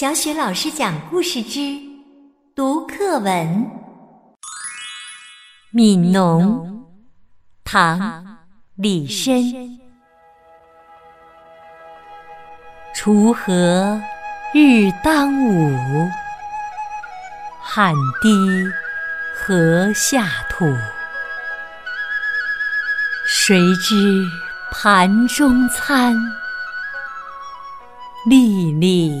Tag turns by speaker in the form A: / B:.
A: 小雪老师讲故事之读课文《悯农》，唐·李绅。锄禾日当午，汗滴禾下土。谁知盘中餐，粒粒